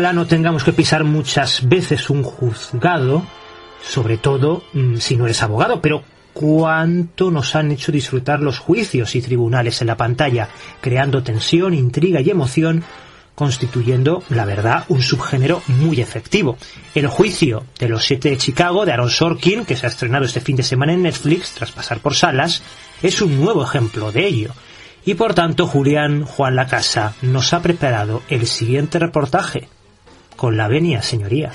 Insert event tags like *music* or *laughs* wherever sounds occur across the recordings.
Ojalá no tengamos que pisar muchas veces un juzgado, sobre todo mm, si no eres abogado, pero cuánto nos han hecho disfrutar los juicios y tribunales en la pantalla, creando tensión, intriga y emoción, constituyendo, la verdad, un subgénero muy efectivo. El juicio de los siete de Chicago de Aaron Sorkin, que se ha estrenado este fin de semana en Netflix tras pasar por salas, es un nuevo ejemplo de ello. Y por tanto, Julián Juan Lacasa nos ha preparado el siguiente reportaje. Con la venia, señoría.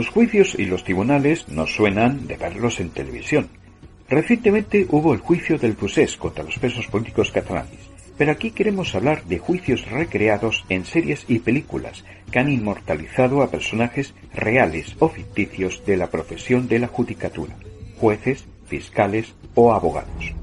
Los juicios y los tribunales nos suenan de verlos en televisión. Recientemente hubo el juicio del Procés contra los presos políticos catalanes, pero aquí queremos hablar de juicios recreados en series y películas que han inmortalizado a personajes reales o ficticios de la profesión de la judicatura, jueces, fiscales o abogados.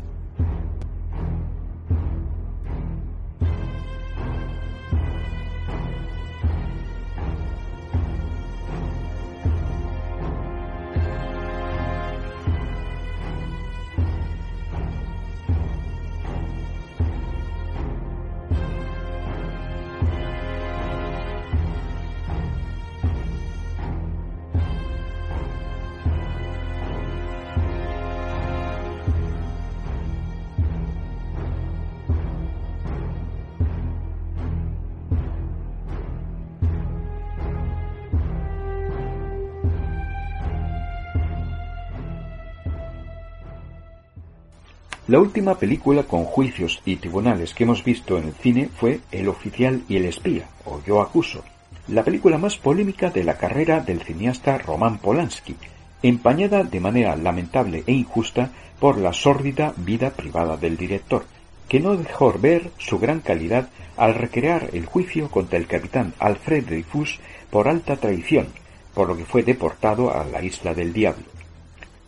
La última película con juicios y tribunales que hemos visto en el cine fue El oficial y el espía, o Yo acuso, la película más polémica de la carrera del cineasta Roman Polanski, empañada de manera lamentable e injusta por la sórdida vida privada del director, que no dejó ver su gran calidad al recrear el juicio contra el capitán Alfred Dreyfus por alta traición, por lo que fue deportado a la isla del diablo.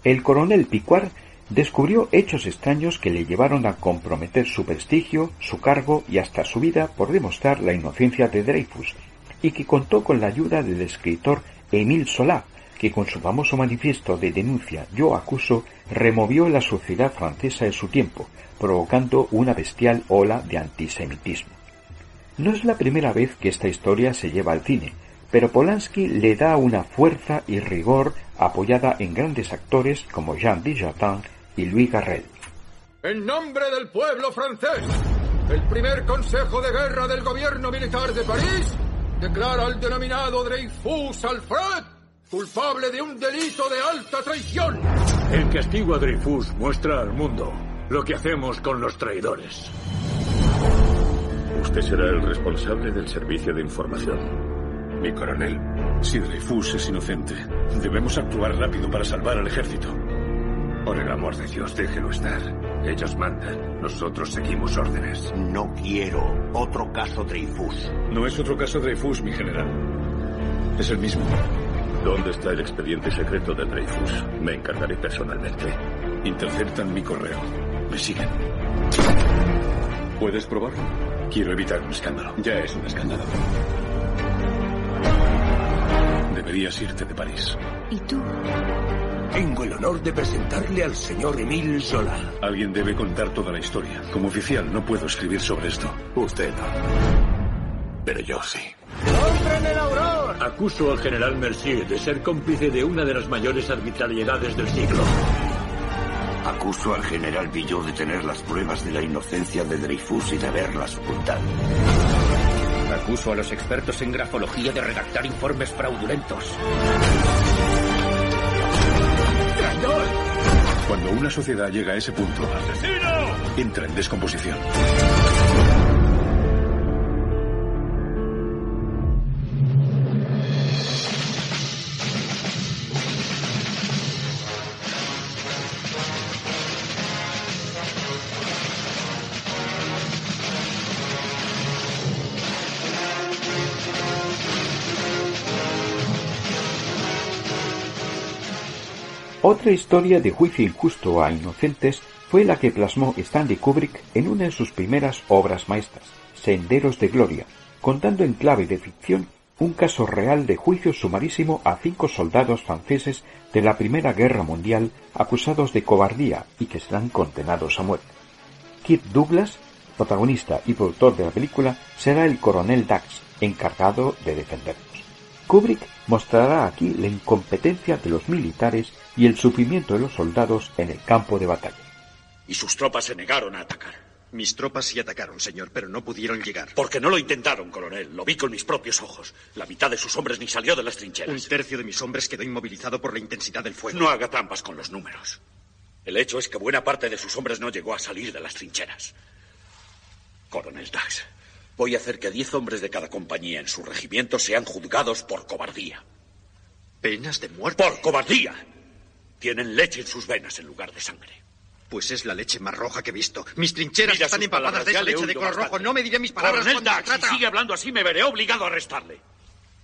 El coronel Picuar descubrió hechos extraños que le llevaron a comprometer su prestigio, su cargo y hasta su vida por demostrar la inocencia de Dreyfus, y que contó con la ayuda del escritor Émile Zola, que con su famoso manifiesto de denuncia Yo acuso removió la sociedad francesa de su tiempo, provocando una bestial ola de antisemitismo. No es la primera vez que esta historia se lleva al cine, pero Polanski le da una fuerza y rigor apoyada en grandes actores como Jean Dujardin y Louis Garrel. En nombre del pueblo francés, el primer Consejo de Guerra del Gobierno Militar de París declara al denominado Dreyfus Alfred culpable de un delito de alta traición. El castigo a Dreyfus muestra al mundo lo que hacemos con los traidores. Usted será el responsable del servicio de información. Mi coronel, si Dreyfus es inocente, debemos actuar rápido para salvar al ejército. Por el amor de Dios, déjelo estar. Ellos mandan. Nosotros seguimos órdenes. No quiero otro caso Dreyfus. No es otro caso Dreyfus, mi general. Es el mismo. ¿Dónde está el expediente secreto de Dreyfus? Me encargaré personalmente. Interceptan mi correo. Me siguen. ¿Puedes probarlo? Quiero evitar un escándalo. Ya es un escándalo. Deberías irte de París. ¿Y tú? Tengo el honor de presentarle al señor Emile Zola. Alguien debe contar toda la historia. Como oficial no puedo escribir sobre esto. Usted no. Pero yo sí. ¡Compren el auror! Acuso al general Mercier de ser cómplice de una de las mayores arbitrariedades del siglo. Acuso al general Villot de tener las pruebas de la inocencia de Dreyfus y de haberlas ocultado. Acuso a los expertos en grafología de redactar informes fraudulentos. ¡Traidor! Cuando una sociedad llega a ese punto, ¡Asesino! entra en descomposición. Otra historia de juicio injusto a inocentes fue la que plasmó Stanley Kubrick en una de sus primeras obras maestras, Senderos de Gloria, contando en clave de ficción un caso real de juicio sumarísimo a cinco soldados franceses de la Primera Guerra Mundial acusados de cobardía y que serán condenados a muerte. Kirk Douglas, protagonista y productor de la película, será el coronel Dax, encargado de defenderlos. Kubrick mostrará aquí la incompetencia de los militares y el sufrimiento de los soldados en el campo de batalla. Y sus tropas se negaron a atacar. Mis tropas sí atacaron, señor, pero no pudieron llegar. Porque no lo intentaron, coronel. Lo vi con mis propios ojos. La mitad de sus hombres ni salió de las trincheras. Un tercio de mis hombres quedó inmovilizado por la intensidad del fuego. No haga trampas con los números. El hecho es que buena parte de sus hombres no llegó a salir de las trincheras. Coronel Dax, voy a hacer que diez hombres de cada compañía en su regimiento sean juzgados por cobardía. ¿Penas de muerte? ¡Por cobardía! Tienen leche en sus venas en lugar de sangre. Pues es la leche más roja que he visto. Mis trincheras Mira están empapadas palabras, de esa le he leche de color bastante. rojo. No me diré mis palabras Coronel cuando se Dax, trata. si sigue hablando así me veré obligado a arrestarle.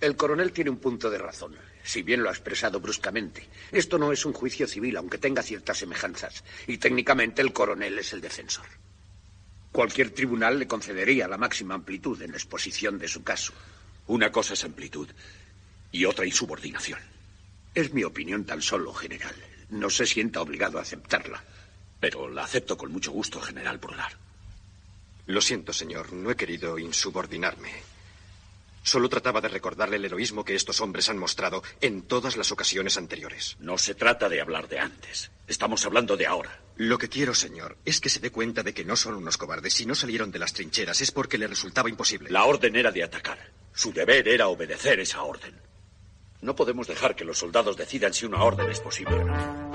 El coronel tiene un punto de razón, si bien lo ha expresado bruscamente. Esto no es un juicio civil, aunque tenga ciertas semejanzas. Y técnicamente el coronel es el defensor. Cualquier tribunal le concedería la máxima amplitud en la exposición de su caso. Una cosa es amplitud y otra insubordinación. Es mi opinión tan solo, general. No se sienta obligado a aceptarla. Pero la acepto con mucho gusto, general Brunard. Lo siento, señor. No he querido insubordinarme. Solo trataba de recordarle el heroísmo que estos hombres han mostrado en todas las ocasiones anteriores. No se trata de hablar de antes. Estamos hablando de ahora. Lo que quiero, señor, es que se dé cuenta de que no son unos cobardes. Si no salieron de las trincheras es porque le resultaba imposible. La orden era de atacar. Su deber era obedecer esa orden. No podemos dejar que los soldados decidan si una orden es posible o no.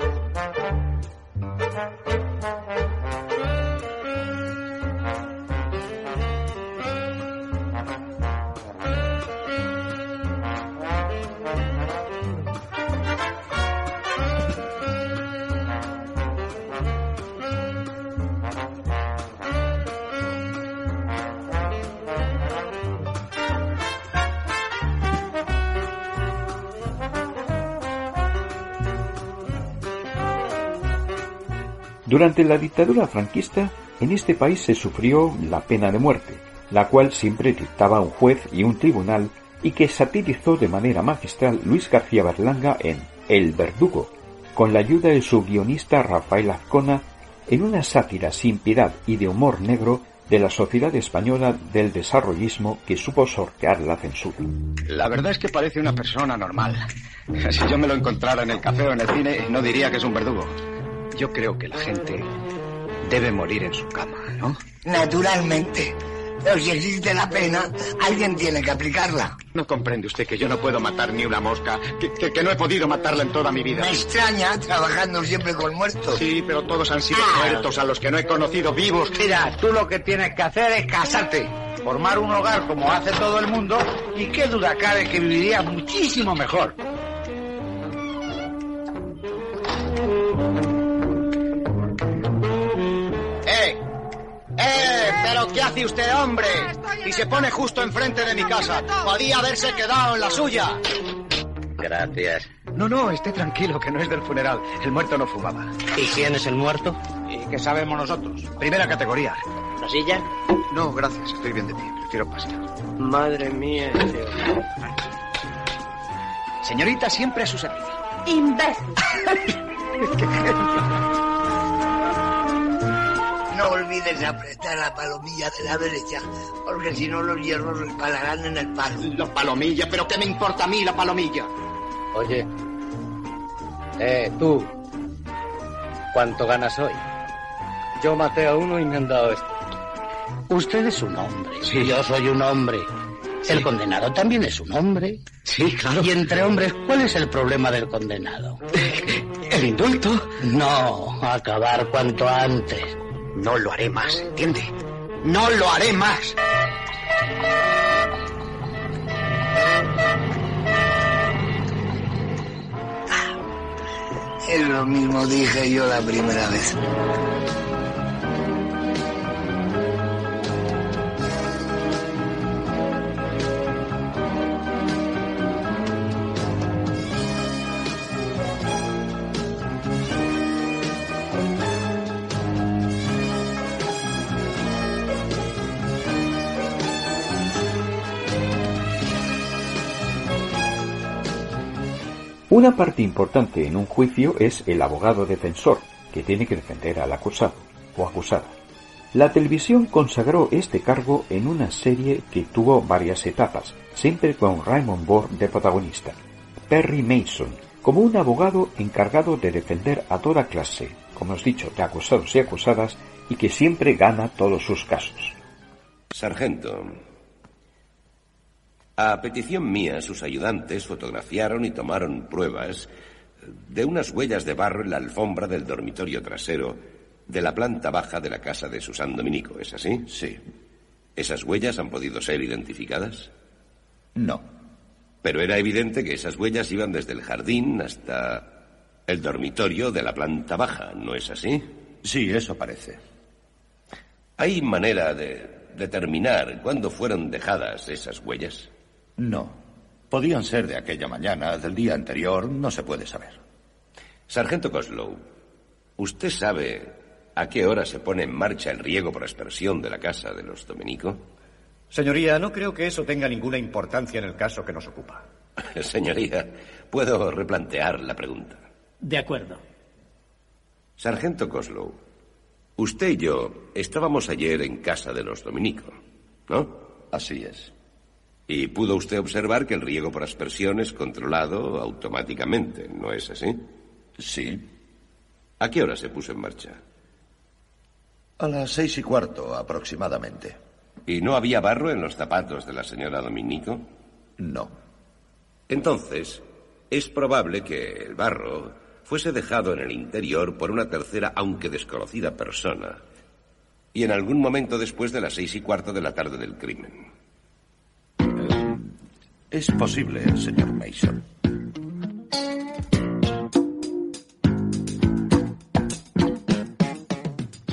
Durante la dictadura franquista, en este país se sufrió la pena de muerte, la cual siempre dictaba un juez y un tribunal y que satirizó de manera magistral Luis García Berlanga en El Verdugo, con la ayuda de su guionista Rafael Azcona, en una sátira sin piedad y de humor negro de la sociedad española del desarrollismo que supo sortear la censura. La verdad es que parece una persona normal. Si yo me lo encontrara en el café o en el cine, no diría que es un verdugo. Yo creo que la gente debe morir en su cama, ¿no? Naturalmente. Pero si existe la pena, alguien tiene que aplicarla. No comprende usted que yo no puedo matar ni una mosca, que, que- que no he podido matarla en toda mi vida. Me extraña trabajando siempre con muertos. Sí, pero todos han sido Ah. muertos a los que no he conocido vivos. Mira, tú lo que tienes que hacer es casarte, formar un hogar como hace todo el mundo y qué duda cabe que vivirías muchísimo mejor. ¡Eh! ¿Pero qué hace usted, hombre? Y se pone justo enfrente de mi casa. Podía haberse quedado en la suya. Gracias. No, no, esté tranquilo, que no es del funeral. El muerto no fumaba. ¿Y quién es el muerto? ¿Y qué sabemos nosotros? Primera categoría. ¿Otra silla? No, gracias, estoy bien de pie. Prefiero pasar. Madre mía, tío. Señorita, siempre a su servicio. Imbécil. *laughs* No olvides apretar la palomilla de la derecha, porque si no los hierros resbalarán en el palo. La palomilla, pero ¿qué me importa a mí la palomilla? Oye, eh, tú, ¿cuánto ganas hoy? Yo maté a uno y me han dado esto. Usted es un hombre. Sí. Yo soy un hombre. El condenado también es un hombre. Sí, claro. Y entre hombres, ¿cuál es el problema del condenado? *laughs* ¿El indulto? No, acabar cuanto antes. No lo haré más, ¿entiende? No lo haré más. Es lo mismo dije yo la primera vez. Una parte importante en un juicio es el abogado defensor, que tiene que defender al acusado o acusada. La televisión consagró este cargo en una serie que tuvo varias etapas, siempre con Raymond Burr de protagonista. Perry Mason, como un abogado encargado de defender a toda clase, como hemos dicho, de acusados y acusadas, y que siempre gana todos sus casos. Sargento, a petición mía, sus ayudantes fotografiaron y tomaron pruebas de unas huellas de barro en la alfombra del dormitorio trasero de la planta baja de la casa de Susan Dominico, ¿es así? Sí. ¿Esas huellas han podido ser identificadas? No. Pero era evidente que esas huellas iban desde el jardín hasta el dormitorio de la planta baja, ¿no es así? Sí, eso parece. ¿Hay manera de determinar cuándo fueron dejadas esas huellas? No. Podían ser de aquella mañana, del día anterior, no se puede saber. Sargento Coslow, ¿usted sabe a qué hora se pone en marcha el riego por aspersión de la casa de los Dominico? Señoría, no creo que eso tenga ninguna importancia en el caso que nos ocupa. *laughs* Señoría, puedo replantear la pregunta. De acuerdo. Sargento Coslow, usted y yo estábamos ayer en casa de los Dominico, ¿no? Así es. Y pudo usted observar que el riego por aspersión es controlado automáticamente, ¿no es así? Sí. ¿A qué hora se puso en marcha? A las seis y cuarto aproximadamente. ¿Y no había barro en los zapatos de la señora Dominico? No. Entonces, es probable que el barro fuese dejado en el interior por una tercera, aunque desconocida persona, y en algún momento después de las seis y cuarto de la tarde del crimen. Es posible, señor Mason.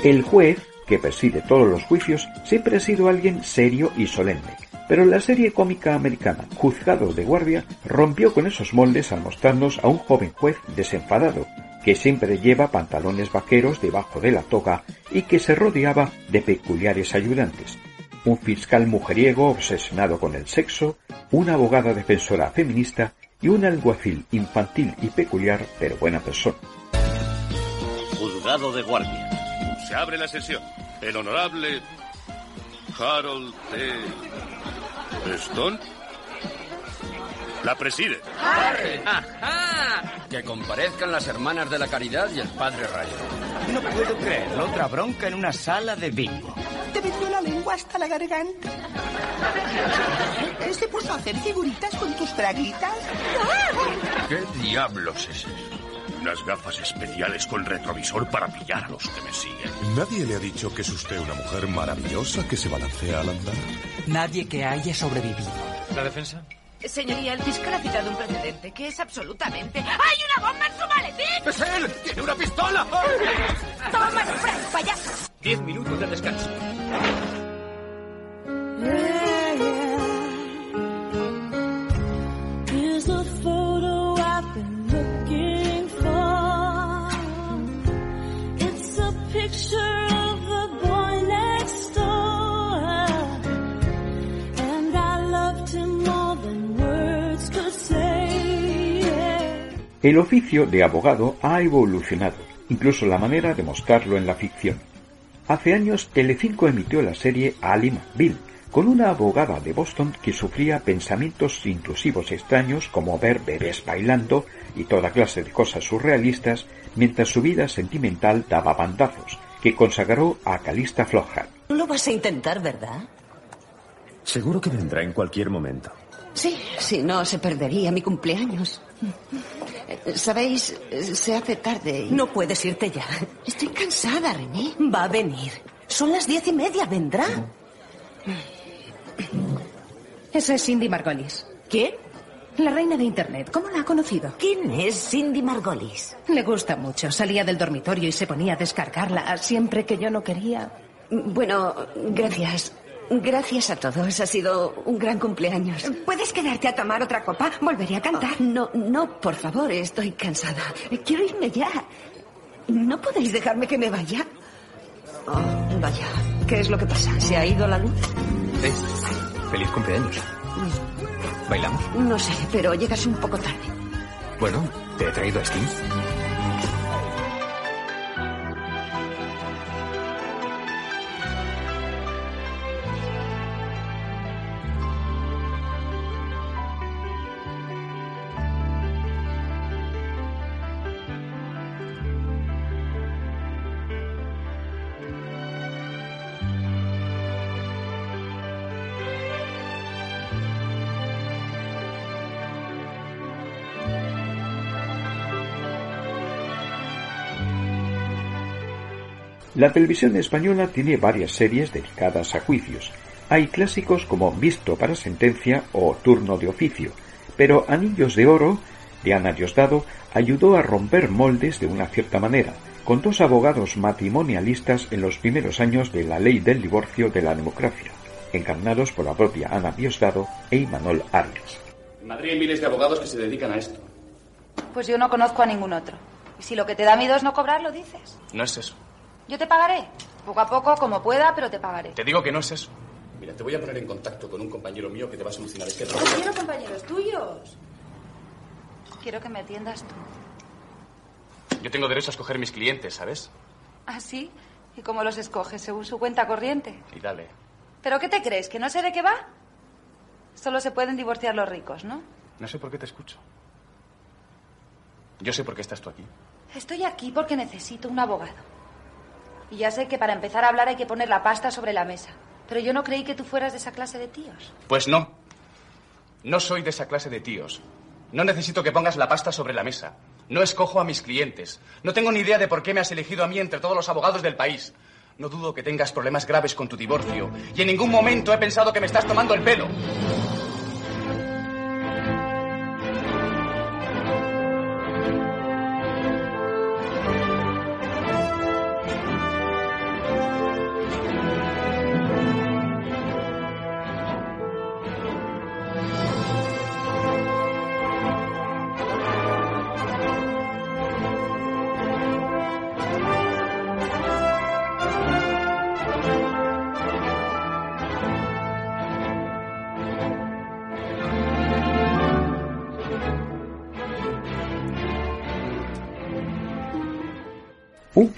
El juez, que preside todos los juicios, siempre ha sido alguien serio y solemne. Pero la serie cómica americana Juzgado de Guardia rompió con esos moldes al mostrarnos a un joven juez desenfadado, que siempre lleva pantalones vaqueros debajo de la toga y que se rodeaba de peculiares ayudantes. Un fiscal mujeriego obsesionado con el sexo, una abogada defensora feminista y un alguacil infantil y peculiar pero buena persona. Juzgado de Guardia. Se abre la sesión. El honorable Harold T. Stone la preside. ¡Harry! ¡Ajá! Que comparezcan las hermanas de la caridad y el padre Rayo. No puedo creerlo. Otra bronca en una sala de bingo. Te metió la lengua hasta la garganta. ¿Se puso a hacer figuritas con tus braguitas? ¿Qué diablos es eso? Unas gafas especiales con retrovisor para pillar a los que me siguen. ¿Nadie le ha dicho que es usted una mujer maravillosa que se balancea al andar? Nadie que haya sobrevivido. ¿La defensa? Señoría, el fiscal ha citado un precedente que es absolutamente... ¡Hay una bomba en su maletín! ¡Es él! ¡Tiene una pistola! ¡Toma, Frank, payaso! Diez minutos de descanso. El oficio de abogado ha evolucionado, incluso la manera de mostrarlo en la ficción. Hace años Telecinco emitió la serie Ali McBeal, con una abogada de Boston que sufría pensamientos intrusivos extraños como ver bebés bailando y toda clase de cosas surrealistas, mientras su vida sentimental daba bandazos, que consagró a Calista Flockhart. Lo vas a intentar, ¿verdad? Seguro que vendrá en cualquier momento. Sí, si no se perdería mi cumpleaños. Sabéis, se hace tarde. y- No puedes irte ya. Estoy cansada, René. Va a venir. Son las diez y media, vendrá. Esa es Cindy Margolis. ¿Quién? La reina de Internet. ¿Cómo la ha conocido? ¿Quién es Cindy Margolis? Le gusta mucho. Salía del dormitorio y se ponía a descargarla siempre que yo no quería. Bueno, gracias. Gracias a todos. Ha sido un gran cumpleaños. ¿Puedes quedarte a tomar otra copa? Volveré a cantar. Oh, no, no, por favor, estoy cansada. Quiero irme ya. ¿No podéis dejarme que me vaya? Oh, vaya. ¿Qué es lo que pasa? ¿Se ha ido la luz? Eh, feliz cumpleaños. ¿Bailamos? No sé, pero llegas un poco tarde. Bueno, te he traído a Steve. La televisión española tiene varias series dedicadas a juicios. Hay clásicos como Visto para sentencia o Turno de oficio, pero Anillos de Oro, de Ana Diosdado, ayudó a romper moldes de una cierta manera, con dos abogados matrimonialistas en los primeros años de la ley del divorcio de la democracia, encarnados por la propia Ana Diosdado e Imanol Arias. En Madrid hay miles de abogados que se dedican a esto. Pues yo no conozco a ningún otro. Y si lo que te da miedo es no cobrar, lo dices. No es eso. Yo te pagaré. Poco a poco, como pueda, pero te pagaré. Te digo que no es eso. Mira, te voy a poner en contacto con un compañero mío que te va a solucionar este No problema. quiero compañeros tuyos. Quiero que me atiendas tú. Yo tengo derecho a escoger mis clientes, ¿sabes? ¿Ah, sí? ¿Y cómo los escoges? ¿Según su cuenta corriente? Y dale. ¿Pero qué te crees? ¿Que no sé de qué va? Solo se pueden divorciar los ricos, ¿no? No sé por qué te escucho. Yo sé por qué estás tú aquí. Estoy aquí porque necesito un abogado. Y ya sé que para empezar a hablar hay que poner la pasta sobre la mesa. Pero yo no creí que tú fueras de esa clase de tíos. Pues no. No soy de esa clase de tíos. No necesito que pongas la pasta sobre la mesa. No escojo a mis clientes. No tengo ni idea de por qué me has elegido a mí entre todos los abogados del país. No dudo que tengas problemas graves con tu divorcio. Y en ningún momento he pensado que me estás tomando el pelo.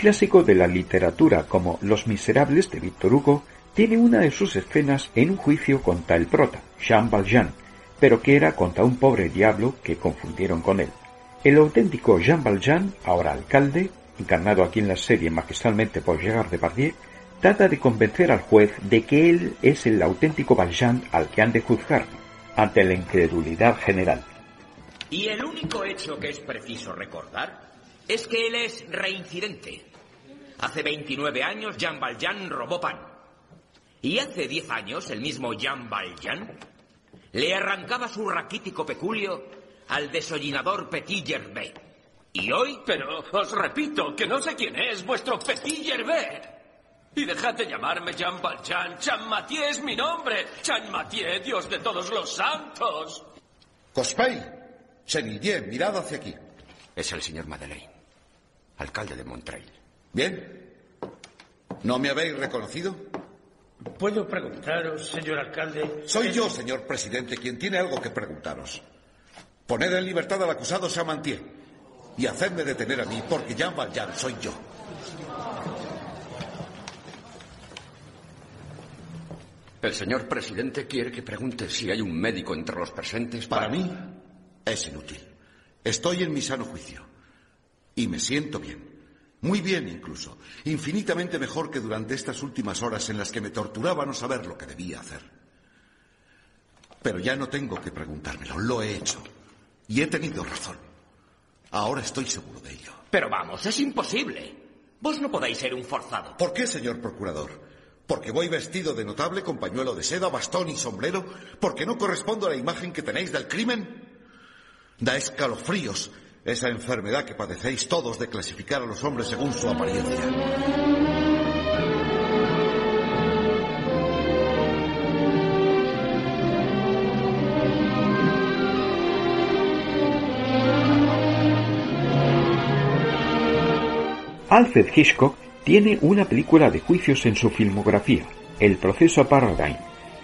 Clásico de la literatura como Los Miserables de Víctor Hugo tiene una de sus escenas en un juicio contra el prota, Jean Valjean, pero que era contra un pobre diablo que confundieron con él. El auténtico Jean Valjean, ahora alcalde, encarnado aquí en la serie magistralmente por Gerard Depardieu, trata de convencer al juez de que él es el auténtico Valjean al que han de juzgar, ante la incredulidad general. Y el único hecho que es preciso recordar es que él es reincidente. Hace 29 años Jean Valjean robó pan. Y hace 10 años el mismo Jean Valjean le arrancaba su raquítico peculio al desollinador Petit Gervais. Y hoy... Pero os repito que no sé quién es vuestro Petit Gervais. Y dejad de llamarme Jean Valjean. Jean Mathieu es mi nombre. Jean Mathieu, Dios de todos los santos. Cospey, Chenildier, mirad hacia aquí. Es el señor Madeleine, alcalde de Montreuil. Bien. ¿No me habéis reconocido? ¿Puedo preguntaros, señor alcalde? Soy yo, señor presidente, quien tiene algo que preguntaros. Poned en libertad al acusado Chamantier. Y hacedme detener a mí porque Jean Valjean soy yo. El señor presidente quiere que pregunte si hay un médico entre los presentes Para mí es inútil. Estoy en mi sano juicio. Y me siento bien. Muy bien incluso. Infinitamente mejor que durante estas últimas horas en las que me torturaba no saber lo que debía hacer. Pero ya no tengo que preguntármelo. Lo he hecho. Y he tenido razón. Ahora estoy seguro de ello. Pero vamos, es imposible. Vos no podéis ser un forzado. ¿Por qué, señor procurador? ¿Porque voy vestido de notable con pañuelo de seda, bastón y sombrero? ¿Porque no correspondo a la imagen que tenéis del crimen? Da escalofríos esa enfermedad que padecéis todos de clasificar a los hombres según su apariencia. Alfred Hitchcock tiene una película de juicios en su filmografía, El proceso Paradigm,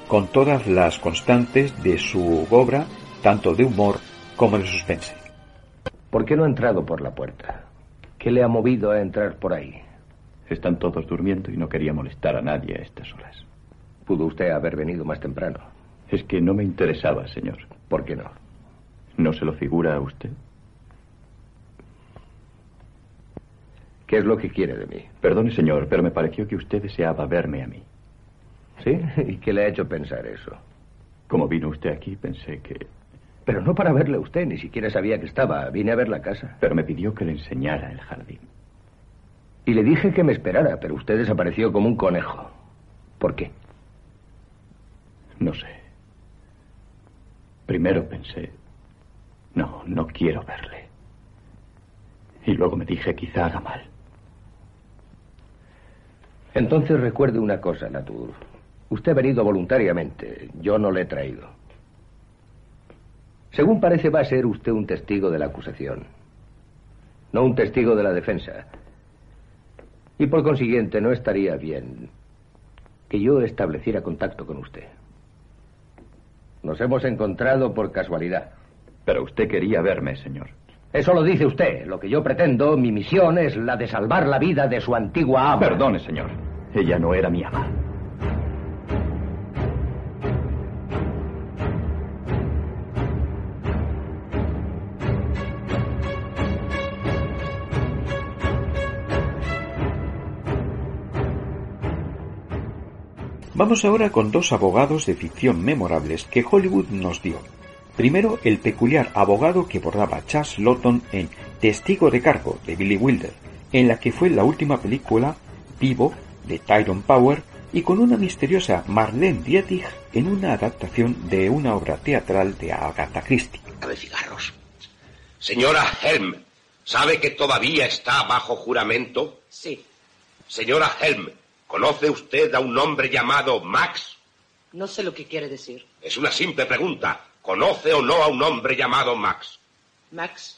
con todas las constantes de su obra, tanto de humor como de suspense. ¿Por qué no ha entrado por la puerta? ¿Qué le ha movido a entrar por ahí? Están todos durmiendo y no quería molestar a nadie a estas horas. ¿Pudo usted haber venido más temprano? Es que no me interesaba, señor. ¿Por qué no? ¿No se lo figura a usted? ¿Qué es lo que quiere de mí? Perdone, señor, pero me pareció que usted deseaba verme a mí. ¿Sí? *laughs* ¿Y qué le ha hecho pensar eso? Como vino usted aquí, pensé que... Pero no para verle a usted, ni siquiera sabía que estaba. Vine a ver la casa. Pero me pidió que le enseñara el jardín. Y le dije que me esperara, pero usted desapareció como un conejo. ¿Por qué? No sé. Primero pensé, no, no quiero verle. Y luego me dije, quizá haga mal. Entonces recuerde una cosa, Natur. Usted ha venido voluntariamente. Yo no le he traído. Según parece, va a ser usted un testigo de la acusación. No un testigo de la defensa. Y por consiguiente, no estaría bien que yo estableciera contacto con usted. Nos hemos encontrado por casualidad. Pero usted quería verme, señor. Eso lo dice usted. Lo que yo pretendo, mi misión es la de salvar la vida de su antigua ama. Perdone, señor. Ella no era mi ama. Vamos ahora con dos abogados de ficción memorables que Hollywood nos dio. Primero, el peculiar abogado que bordaba Chas Lawton en Testigo de cargo de Billy Wilder, en la que fue la última película vivo de Tyrone Power y con una misteriosa Marlene Dietrich en una adaptación de una obra teatral de Agatha Christie. A ver, cigarros. Señora Helm, ¿sabe que todavía está bajo juramento? Sí. Señora Helm, ¿conoce usted a un hombre llamado Max? No sé lo que quiere decir. Es una simple pregunta. ¿Conoce o no a un hombre llamado Max? Max.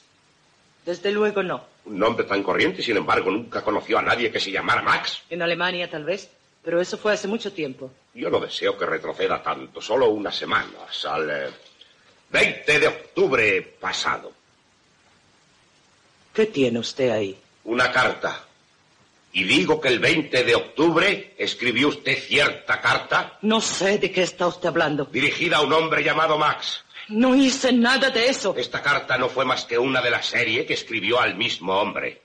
Desde luego no. Un nombre tan corriente, sin embargo, nunca conoció a nadie que se llamara Max. En Alemania tal vez, pero eso fue hace mucho tiempo. Yo no deseo que retroceda tanto, solo unas semanas, al eh, 20 de octubre pasado. ¿Qué tiene usted ahí? Una carta. Y digo que el 20 de octubre escribió usted cierta carta. No sé de qué está usted hablando. Dirigida a un hombre llamado Max. No hice nada de eso. Esta carta no fue más que una de la serie que escribió al mismo hombre.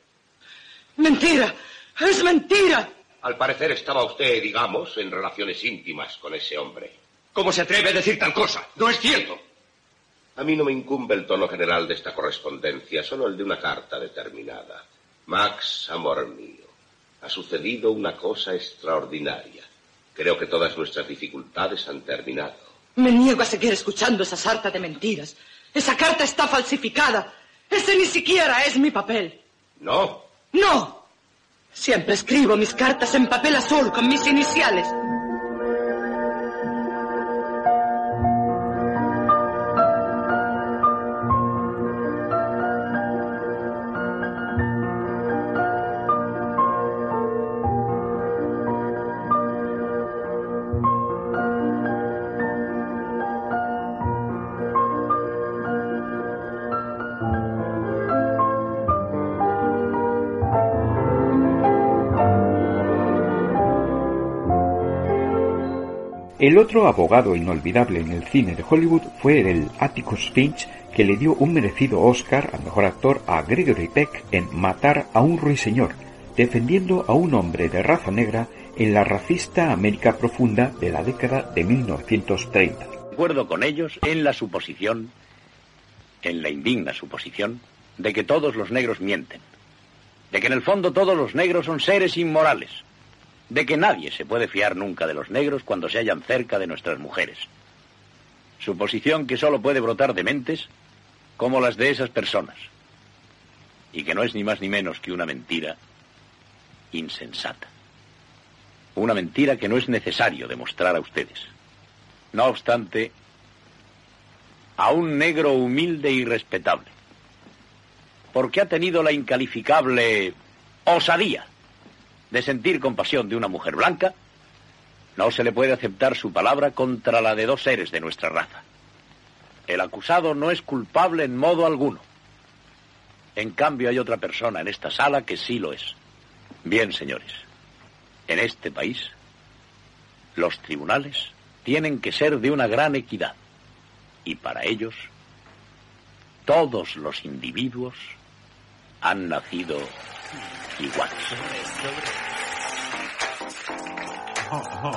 Mentira. Es mentira. Al parecer estaba usted, digamos, en relaciones íntimas con ese hombre. ¿Cómo se atreve a decir tal cosa? No es cierto. A mí no me incumbe el tono general de esta correspondencia, solo el de una carta determinada. Max, amor mío, ha sucedido una cosa extraordinaria. Creo que todas nuestras dificultades han terminado. Me niego a seguir escuchando esa sarta de mentiras. Esa carta está falsificada. Ese ni siquiera es mi papel. No. No. Siempre escribo mis cartas en papel azul con mis iniciales. El otro abogado inolvidable en el cine de Hollywood fue el Atticus Finch, que le dio un merecido Oscar al mejor actor a Gregory Peck en Matar a un ruiseñor, defendiendo a un hombre de raza negra en la racista América profunda de la década de 1930. acuerdo con ellos en la suposición, en la indigna suposición, de que todos los negros mienten, de que en el fondo todos los negros son seres inmorales, de que nadie se puede fiar nunca de los negros cuando se hallan cerca de nuestras mujeres. Suposición que solo puede brotar de mentes como las de esas personas, y que no es ni más ni menos que una mentira insensata. Una mentira que no es necesario demostrar a ustedes. No obstante, a un negro humilde y respetable, porque ha tenido la incalificable osadía de sentir compasión de una mujer blanca, no se le puede aceptar su palabra contra la de dos seres de nuestra raza. El acusado no es culpable en modo alguno. En cambio, hay otra persona en esta sala que sí lo es. Bien, señores, en este país, los tribunales tienen que ser de una gran equidad. Y para ellos, todos los individuos han nacido iguales.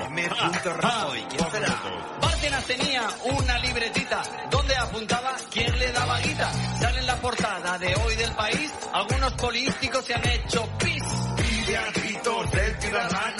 M. Rajoy, ¿quién será? Bárcenas tenía una libretita donde apuntaba quién le daba guita. Sale en la portada de hoy del país, algunos políticos se han hecho pis. A gritos del ciudadano,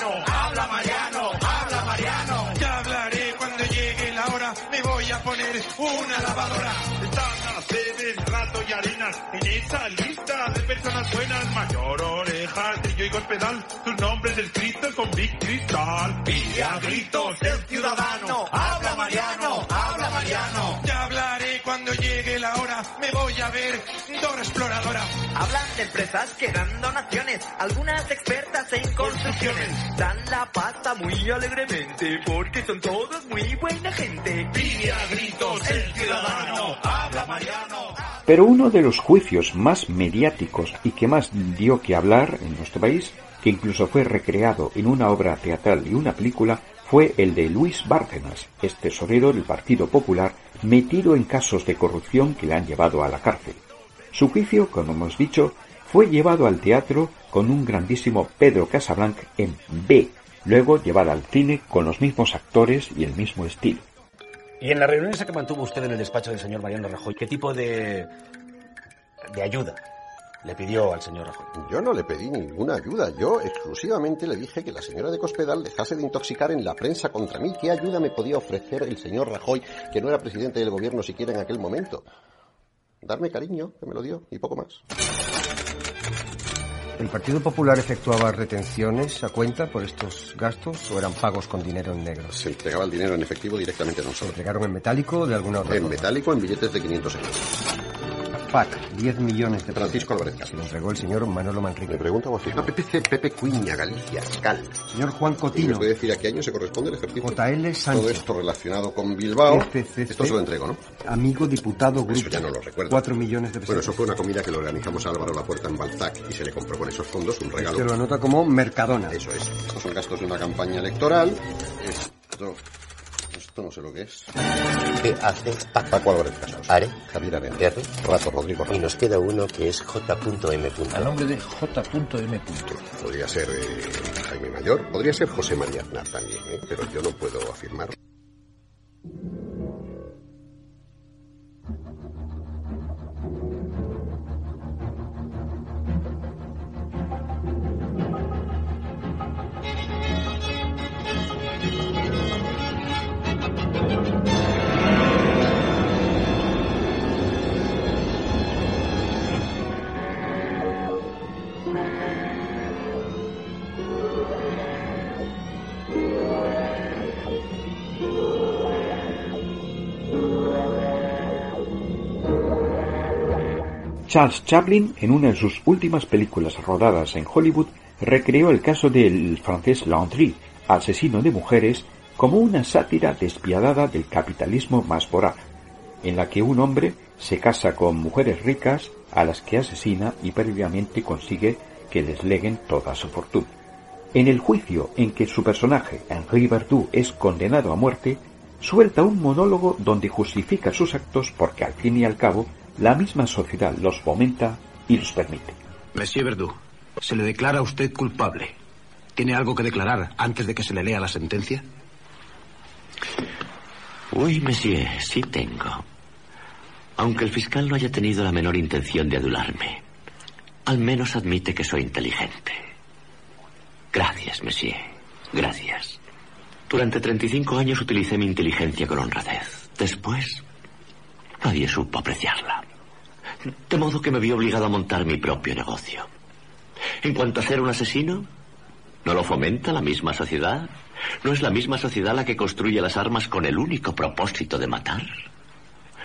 una lavadora. Están a sedes, rato y arenas en esa lista de personas buenas. Mayor orejas, trillo y gospedal, sus nombres escritos con Big Cristal. Pide a gritos del ciudadano, habla Mariano, habla Mariano. Ya hablaré cuando llegue la hora, me voy a ver Dora Exploradora. Hablan de empresas que dan donaciones, algunas expertas en construcciones. Dan la pasta muy alegremente porque son todos muy buena gente. Pide a gritos el ciudadano, habla Mariano. Pero uno de los juicios más mediáticos y que más dio que hablar en nuestro país, que incluso fue recreado en una obra teatral y una película, fue el de Luis Bárcenas, ex tesorero del Partido Popular, metido en casos de corrupción que le han llevado a la cárcel. Su juicio, como hemos dicho, fue llevado al teatro con un grandísimo Pedro Casablanc en B, luego llevado al cine con los mismos actores y el mismo estilo. Y en la reunión esa que mantuvo usted en el despacho del señor Mariano Rajoy, ¿qué tipo de. de ayuda le pidió al señor Rajoy? Yo no le pedí ninguna ayuda. Yo exclusivamente le dije que la señora de Cospedal dejase de intoxicar en la prensa contra mí. ¿Qué ayuda me podía ofrecer el señor Rajoy, que no era presidente del gobierno siquiera en aquel momento? Darme cariño, que me lo dio, y poco más. ¿El Partido Popular efectuaba retenciones a cuenta por estos gastos o eran pagos con dinero en negro? Se entregaba el dinero en efectivo directamente a ¿Se nosotros. entregaron en metálico o de alguna otra En forma? metálico, en billetes de 500 euros. PAC, 10 millones de Francisco Álvarez Se lo entregó el señor Manolo Manrique. Me pregunta o afirma. PPC, Pepe Cuña, Galicia, Cal. Señor Juan ¿Y me Cotino, puede decir a qué año se corresponde el ejercicio? JL Sánchez. Todo esto relacionado con Bilbao. FCC. Esto se lo entrego, ¿no? amigo diputado grupo. Eso ya no lo recuerdo. 4 millones de Bueno, pesos. eso fue una comida que le organizamos a Álvaro La Puerta en Balzac y se le compró con esos fondos un regalo. Se lo anota como Mercadona. Eso es. Estos son gastos de una campaña electoral. Esto. Esto no sé lo que es. ¿Qué hace Paco Álvarez Casados. Are? Javier Arena. R? Rato Rodrigo Y nos queda uno que es J.M. A nombre de J.M. Podría ser eh, Jaime Mayor, podría ser José María Aznar también, ¿eh? pero yo no puedo afirmar. Charles Chaplin, en una de sus últimas películas rodadas en Hollywood, recreó el caso del francés Landry, asesino de mujeres, como una sátira despiadada del capitalismo más voraz, en la que un hombre se casa con mujeres ricas a las que asesina y previamente consigue que les leguen toda su fortuna. En el juicio en que su personaje, Henri Verdoux, es condenado a muerte, suelta un monólogo donde justifica sus actos porque al fin y al cabo la misma sociedad los fomenta y los permite. Monsieur Verdoux, se le declara a usted culpable. ¿Tiene algo que declarar antes de que se le lea la sentencia? Uy, monsieur, sí tengo. Aunque el fiscal no haya tenido la menor intención de adularme, al menos admite que soy inteligente. Gracias, monsieur. Gracias. Durante 35 años utilicé mi inteligencia con honradez. Después, nadie supo apreciarla. De modo que me vi obligado a montar mi propio negocio. En cuanto a ser un asesino, ¿no lo fomenta la misma sociedad? ¿No es la misma sociedad la que construye las armas con el único propósito de matar?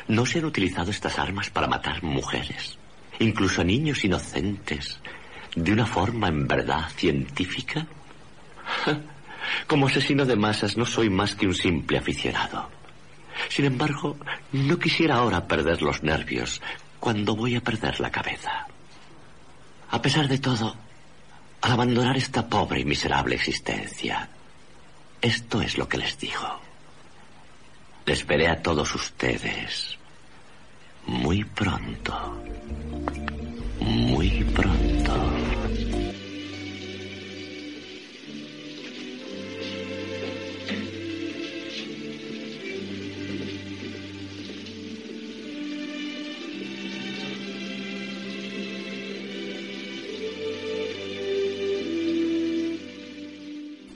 ¿No se han utilizado estas armas para matar mujeres, incluso niños inocentes, de una forma en verdad científica? *laughs* Como asesino de masas no soy más que un simple aficionado. Sin embargo, no quisiera ahora perder los nervios cuando voy a perder la cabeza. A pesar de todo, al abandonar esta pobre y miserable existencia, esto es lo que les digo. Les veré a todos ustedes muy pronto. Muy pronto.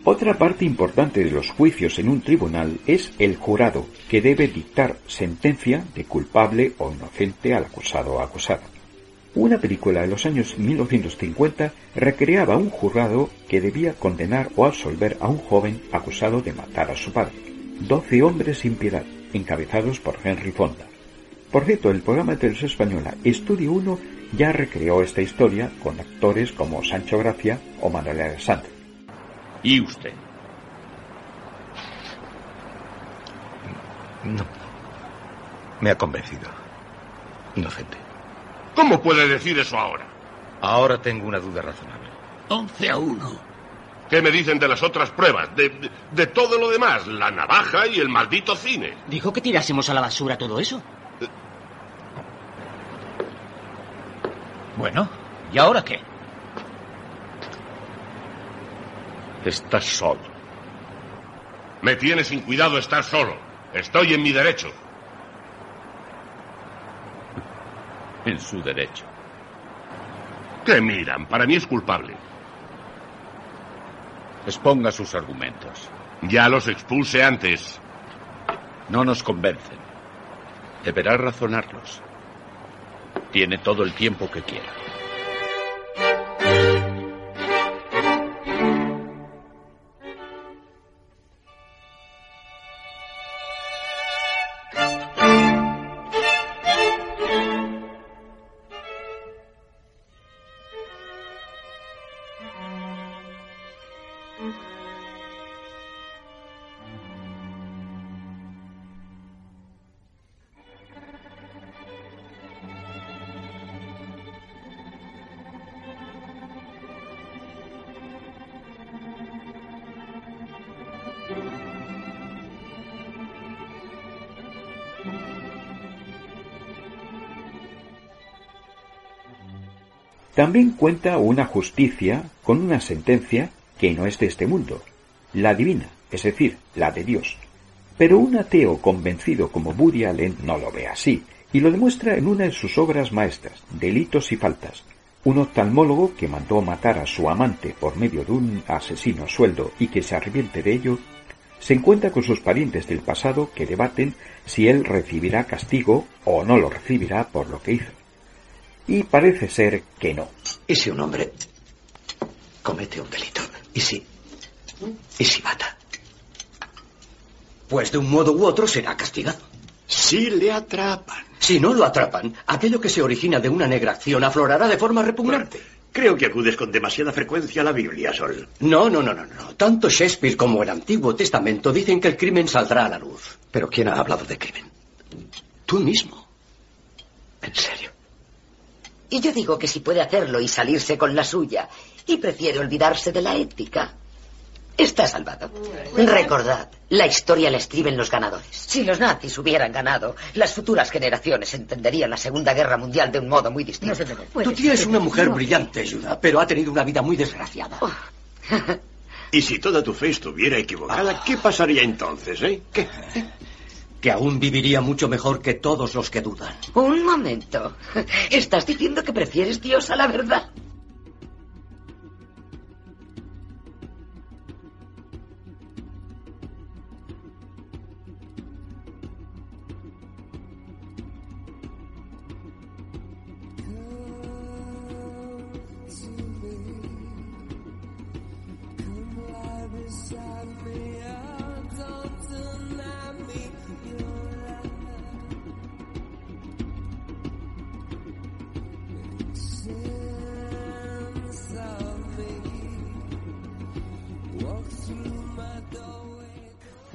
Otra parte importante de los juicios en un tribunal es el jurado, que debe dictar sentencia de culpable o inocente al acusado o acusada. Una película de los años 1950 recreaba un jurado que debía condenar o absolver a un joven acusado de matar a su padre. Doce hombres sin piedad, encabezados por Henry Fonda. Por cierto, el programa de televisión española Estudio 1 ya recreó esta historia con actores como Sancho Gracia o Manuel Alexandre. ¿Y usted? No. Me ha convencido. Inocente. ¿Cómo puede decir eso ahora? Ahora tengo una duda razonable. 11 a 1. ¿Qué me dicen de las otras pruebas? De, de, de todo lo demás, la navaja y el maldito cine. Dijo que tirásemos a la basura todo eso. Bueno, ¿y ahora qué? Estás solo. Me tiene sin cuidado estar solo. Estoy en mi derecho. En su derecho. ¿Qué miran? Para mí es culpable. Exponga sus argumentos. Ya los expuse antes. No nos convencen. Deberá razonarlos. Tiene todo el tiempo que quiera. También cuenta una justicia con una sentencia que no es de este mundo, la divina, es decir, la de Dios. Pero un ateo convencido como Woody Allen no lo ve así, y lo demuestra en una de sus obras maestras, Delitos y Faltas. Un oftalmólogo que mandó matar a su amante por medio de un asesino a sueldo y que se arrepiente de ello, se encuentra con sus parientes del pasado que debaten si él recibirá castigo o no lo recibirá por lo que hizo. Y parece ser que no. ¿Y si un hombre comete un delito? ¿Y si? ¿Y si mata? Pues de un modo u otro será castigado. Si le atrapan. Si no lo atrapan, aquello que se origina de una negra acción aflorará de forma repugnante. Creo que acudes con demasiada frecuencia a la Biblia, Sol. No, no, no, no, no. Tanto Shakespeare como el Antiguo Testamento dicen que el crimen saldrá a la luz. Pero ¿quién ha hablado de crimen? Tú mismo. En serio. Y yo digo que si puede hacerlo y salirse con la suya, y prefiere olvidarse de la ética, está salvado. Recordad, la historia la escriben los ganadores. Si los nazis hubieran ganado, las futuras generaciones entenderían la Segunda Guerra Mundial de un modo muy distinto. Tu tía es una mujer brillante, Judah, pero ha tenido una vida muy desgraciada. *laughs* Y si toda tu fe estuviera equivocada, ¿qué pasaría entonces, eh? ¿Qué? Que aún viviría mucho mejor que todos los que dudan. Un momento. ¿Estás diciendo que prefieres Dios a la verdad?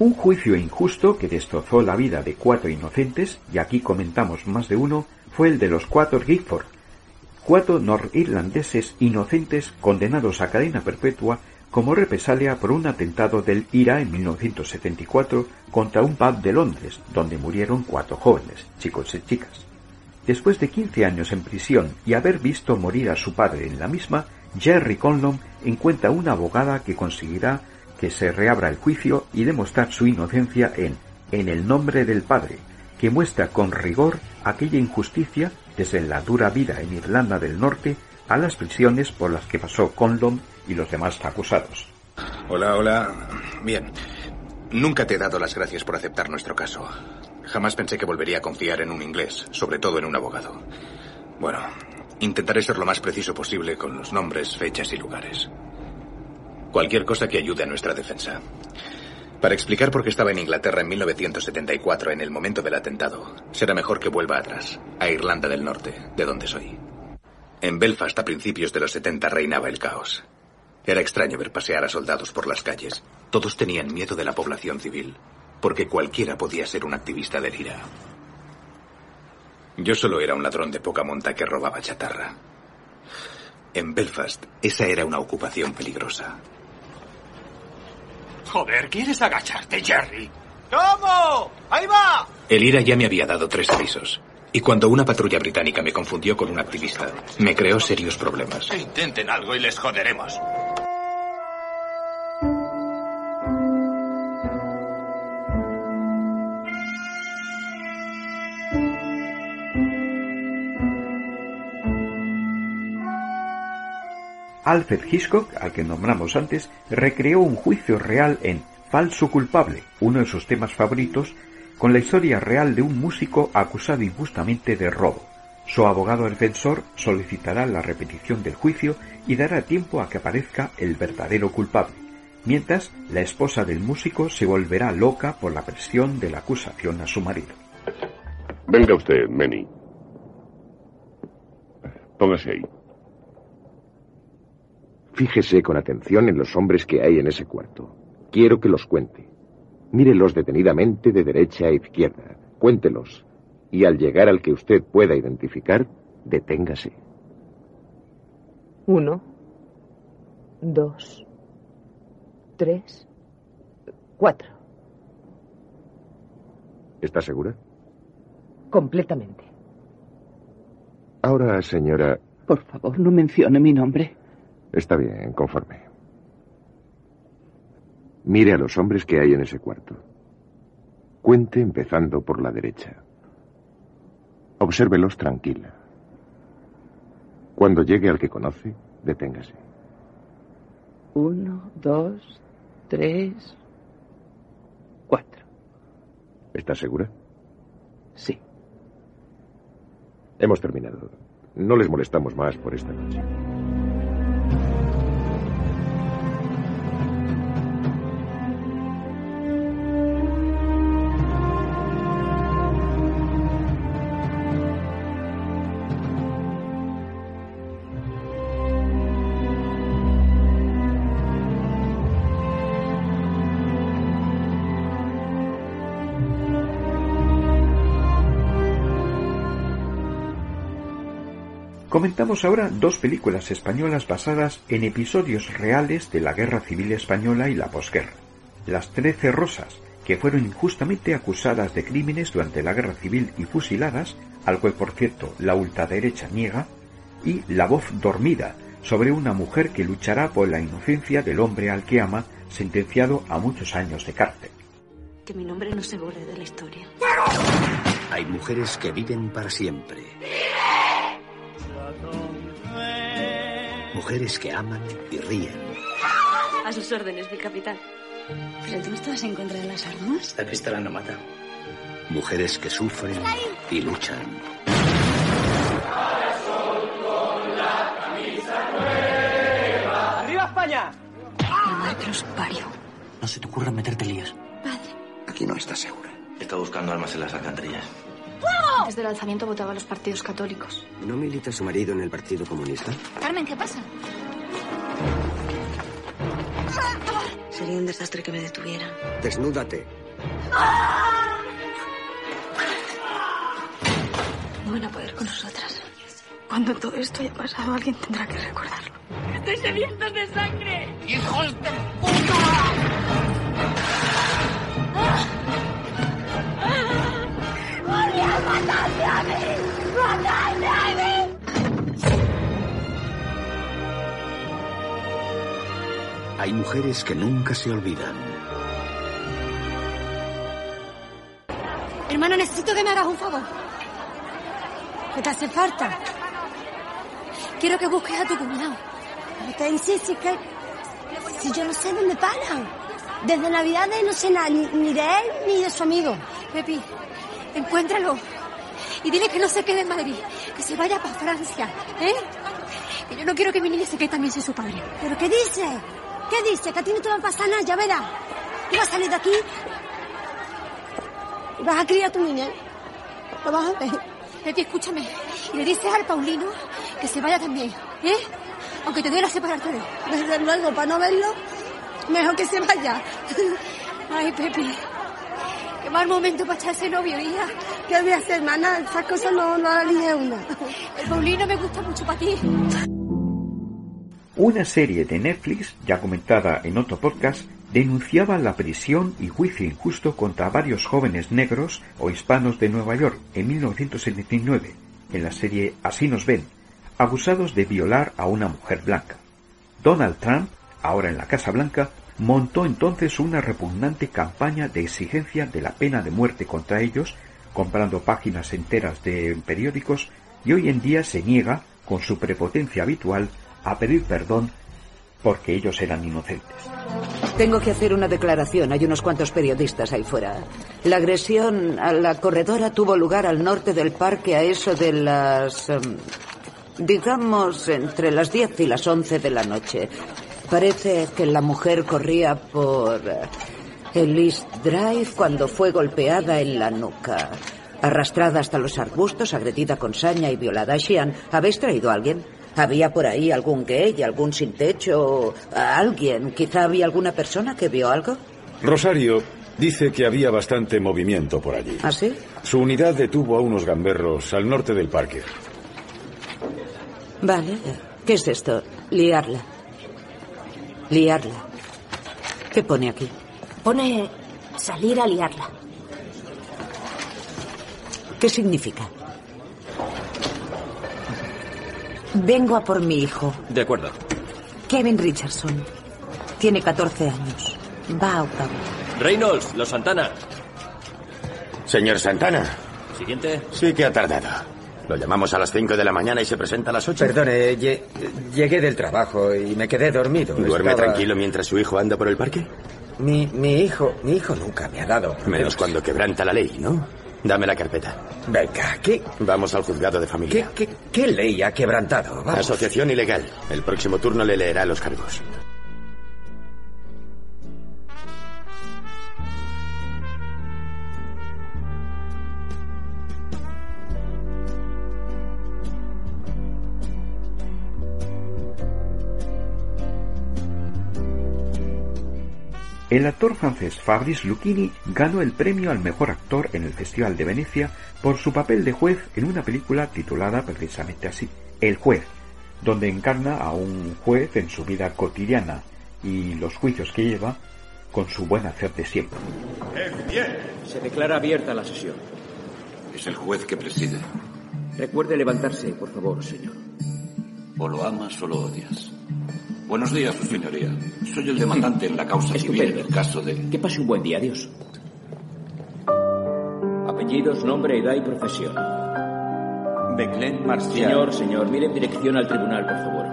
Un juicio injusto que destrozó la vida de cuatro inocentes, y aquí comentamos más de uno, fue el de los cuatro Gifford, cuatro norirlandeses inocentes condenados a cadena perpetua como represalia por un atentado del IRA en 1974 contra un pub de Londres, donde murieron cuatro jóvenes, chicos y chicas. Después de 15 años en prisión y haber visto morir a su padre en la misma, Jerry Conlon encuentra una abogada que conseguirá que se reabra el juicio y demostrar su inocencia en En el nombre del Padre, que muestra con rigor aquella injusticia desde la dura vida en Irlanda del Norte a las prisiones por las que pasó Conlon y los demás acusados. Hola, hola. Bien. Nunca te he dado las gracias por aceptar nuestro caso. Jamás pensé que volvería a confiar en un inglés, sobre todo en un abogado. Bueno, intentaré ser lo más preciso posible con los nombres, fechas y lugares. Cualquier cosa que ayude a nuestra defensa. Para explicar por qué estaba en Inglaterra en 1974, en el momento del atentado, será mejor que vuelva atrás, a Irlanda del Norte, de donde soy. En Belfast, a principios de los 70, reinaba el caos. Era extraño ver pasear a soldados por las calles. Todos tenían miedo de la población civil, porque cualquiera podía ser un activista del IRA. Yo solo era un ladrón de poca monta que robaba chatarra. En Belfast, esa era una ocupación peligrosa. Joder, ¿quieres agacharte, Jerry? ¿Cómo? ¡Ahí va! El IRA ya me había dado tres avisos. Y cuando una patrulla británica me confundió con un activista, me creó serios problemas. Intenten algo y les joderemos. Alfred Hitchcock, al que nombramos antes, recreó un juicio real en Falso culpable, uno de sus temas favoritos, con la historia real de un músico acusado injustamente de robo. Su abogado defensor solicitará la repetición del juicio y dará tiempo a que aparezca el verdadero culpable, mientras la esposa del músico se volverá loca por la presión de la acusación a su marido. Venga usted, Manny. Póngase ahí. Fíjese con atención en los hombres que hay en ese cuarto. Quiero que los cuente. Mírelos detenidamente de derecha a izquierda. Cuéntelos. Y al llegar al que usted pueda identificar, deténgase. Uno, dos, tres, cuatro. ¿Está segura? Completamente. Ahora, señora. Por favor, no mencione mi nombre. Está bien, conforme. Mire a los hombres que hay en ese cuarto. Cuente empezando por la derecha. Obsérvelos tranquila. Cuando llegue al que conoce, deténgase. Uno, dos, tres, cuatro. ¿Está segura? Sí. Hemos terminado. No les molestamos más por esta noche. Comentamos ahora dos películas españolas basadas en episodios reales de la Guerra Civil Española y la posguerra. Las Trece Rosas, que fueron injustamente acusadas de crímenes durante la Guerra Civil y fusiladas, al cual por cierto la ultraderecha niega, y La Voz Dormida, sobre una mujer que luchará por la inocencia del hombre al que ama, sentenciado a muchos años de cárcel. Que mi nombre no se borre de la historia. Hay mujeres que viven para siempre. Mujeres que aman y ríen. A sus órdenes, mi capitán. ¿Pero tú no estabas en contra de las armas? La pistola no mata. Mujeres que sufren y luchan. ¡Arriba España! La madre que los parió. No se te ocurra meterte líos. Aquí no está segura. Está buscando armas en las alcantarillas. Desde el alzamiento votaba a los partidos católicos. ¿No milita su marido en el Partido Comunista? Carmen, ¿qué pasa? Sería un desastre que me detuvieran. Desnúdate. No van a poder con nosotras. Cuando todo esto haya pasado, alguien tendrá que recordarlo. ¡Estoy sediento de sangre! ¡Hijos de ¡Podrías matarme a mí! ¡Matarme a mí! Hay mujeres que nunca se olvidan. Hermano, necesito que me hagas un favor. ¿Qué te hace falta? Quiero que busques a tu cuñado. Pero te insistes que... Si yo no sé dónde paran. Desde Navidades no sé nada, ni, ni de él ni de su amigo. Pepi, encuéntralo. Y dile que no se quede en Madrid, que se vaya para Francia, ¿eh? Que yo no quiero que mi niña se quede también sin su padre. ¿Pero qué dice? ¿Qué dice? Que a ti no te va a pasar nada, ya verás. Tú vas a salir de aquí y vas a criar a tu niña. Lo vas a ver. Pepi, escúchame. Y le dices al Paulino que se vaya también, ¿eh? Aunque te duela separarte de él. Desde luego, para no verlo, mejor que se vaya. Ay, Pepi. Mal momento para echarse novio, hija. ¿Qué voy a hacer, hermana? Esas cosas no, no las elige una. El Paulino me gusta mucho para ti. Una serie de Netflix, ya comentada en otro podcast, denunciaba la prisión y juicio injusto contra varios jóvenes negros o hispanos de Nueva York en 1979, en la serie Así nos ven, acusados de violar a una mujer blanca. Donald Trump, ahora en la Casa Blanca, montó entonces una repugnante campaña de exigencia de la pena de muerte contra ellos, comprando páginas enteras de periódicos, y hoy en día se niega, con su prepotencia habitual, a pedir perdón porque ellos eran inocentes. Tengo que hacer una declaración. Hay unos cuantos periodistas ahí fuera. La agresión a la corredora tuvo lugar al norte del parque a eso de las... em, digamos, entre las 10 y las 11 de la noche. Parece que la mujer corría por eh, el East Drive cuando fue golpeada en la nuca. Arrastrada hasta los arbustos, agredida con saña y violada. Xian, ¿habéis traído a alguien? ¿Había por ahí algún gay, algún sin techo, alguien? ¿Quizá había alguna persona que vio algo? Rosario dice que había bastante movimiento por allí. ¿Ah, sí? Su unidad detuvo a unos gamberros al norte del parque. Vale. ¿Qué es esto? Liarla. Liarla. ¿Qué pone aquí? Pone salir a liarla. ¿Qué significa? Vengo a por mi hijo, De acuerdo. Kevin Richardson. Tiene 14 años. Va a octavo. Reynolds, los Santana. Señor Santana, Siguiente. sí que ha tardado. Lo llamamos a las 5 de la mañana y se presenta a las 8. Perdone, lle- llegué del trabajo y me quedé dormido. ¿Duerme Estaba- tranquilo mientras su hijo anda por el parque? Mi, mi hijo, mi hijo nunca me ha dado. Menos cuando quebranta la ley, ¿no? Dame la carpeta. Venga, ¿qué, Vamos al juzgado de familia. qué, qué, qué ley ha quebrantado? Vamos. Asociación ilegal. El próximo turno le leerá los cargos. El actor francés Fabrice Lucchini ganó el premio al mejor actor en el Festival de Venecia por su papel de juez en una película titulada precisamente así, El juez, donde encarna a un juez en su vida cotidiana y los juicios que lleva con su buen hacer de siempre. Bien. Se declara abierta la sesión. Es el juez que preside. Recuerde levantarse, por favor, señor. O lo amas o lo odias. Buenos días, su señoría. Soy el demandante en la causa civil en el caso de... Que pase un buen día, adiós. Apellidos, nombre, edad y profesión. Beclen Marcial. Señor, señor, mire en dirección al tribunal, por favor.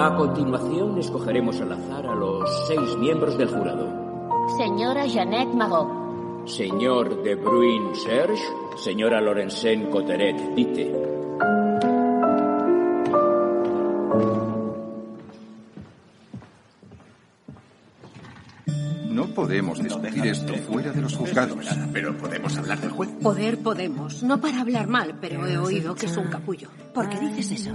A continuación, escogeremos al azar a los seis miembros del jurado. Señora Jeanette Magot. Señor De Bruin Serge, señora Lorenzen Coteret Dite. Podemos discutir esto fuera de los juzgados. Pero podemos hablar del juez. Poder podemos. No para hablar mal, pero he oído que es un capullo. ¿Por qué dices eso?